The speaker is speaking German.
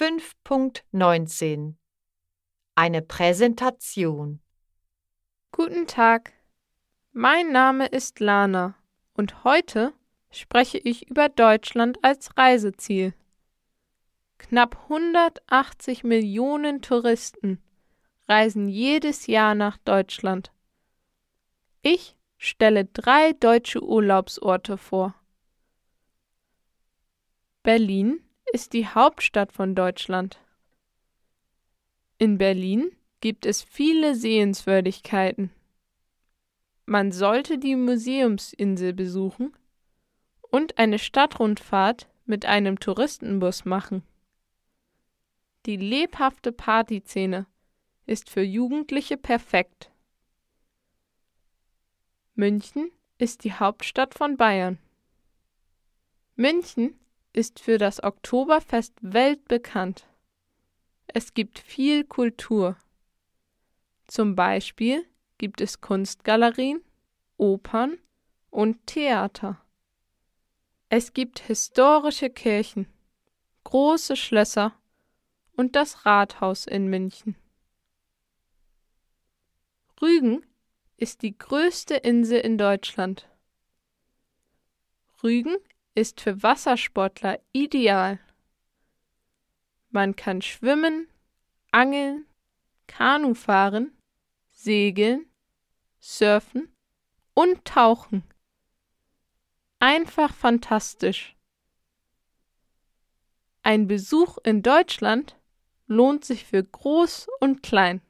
5.19 Eine Präsentation Guten Tag, mein Name ist Lana und heute spreche ich über Deutschland als Reiseziel. Knapp 180 Millionen Touristen reisen jedes Jahr nach Deutschland. Ich stelle drei deutsche Urlaubsorte vor. Berlin ist die Hauptstadt von Deutschland. In Berlin gibt es viele Sehenswürdigkeiten. Man sollte die Museumsinsel besuchen und eine Stadtrundfahrt mit einem Touristenbus machen. Die lebhafte Partyszene ist für Jugendliche perfekt. München ist die Hauptstadt von Bayern. München ist für das Oktoberfest weltbekannt. Es gibt viel Kultur. Zum Beispiel gibt es Kunstgalerien, Opern und Theater. Es gibt historische Kirchen, große Schlösser und das Rathaus in München. Rügen ist die größte Insel in Deutschland. Rügen ist für Wassersportler ideal. Man kann schwimmen, angeln, Kanu fahren, segeln, surfen und tauchen. Einfach fantastisch. Ein Besuch in Deutschland lohnt sich für groß und klein.